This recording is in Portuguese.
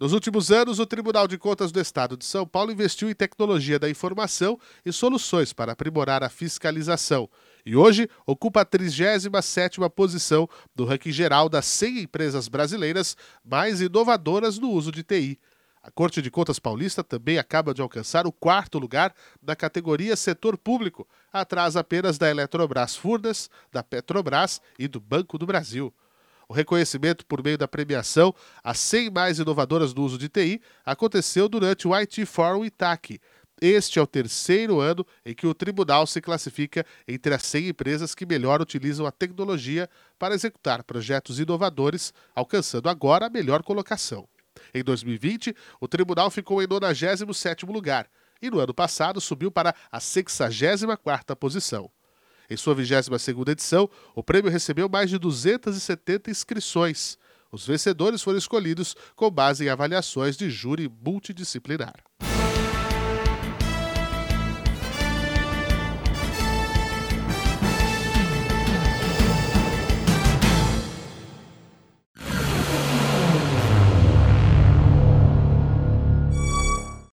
Nos últimos anos, o Tribunal de Contas do Estado de São Paulo investiu em tecnologia da informação e soluções para aprimorar a fiscalização. E hoje ocupa a 37ª posição do ranking geral das 100 empresas brasileiras mais inovadoras no uso de TI. A Corte de Contas Paulista também acaba de alcançar o quarto lugar na categoria Setor Público, atrás apenas da Eletrobras Furnas, da Petrobras e do Banco do Brasil. O reconhecimento por meio da premiação às 100 mais inovadoras do uso de TI aconteceu durante o IT Forum Itac. Este é o terceiro ano em que o tribunal se classifica entre as 100 empresas que melhor utilizam a tecnologia para executar projetos inovadores, alcançando agora a melhor colocação. Em 2020, o tribunal ficou em 97º lugar e no ano passado subiu para a 64ª posição. Em sua 22ª edição, o prêmio recebeu mais de 270 inscrições. Os vencedores foram escolhidos com base em avaliações de júri multidisciplinar.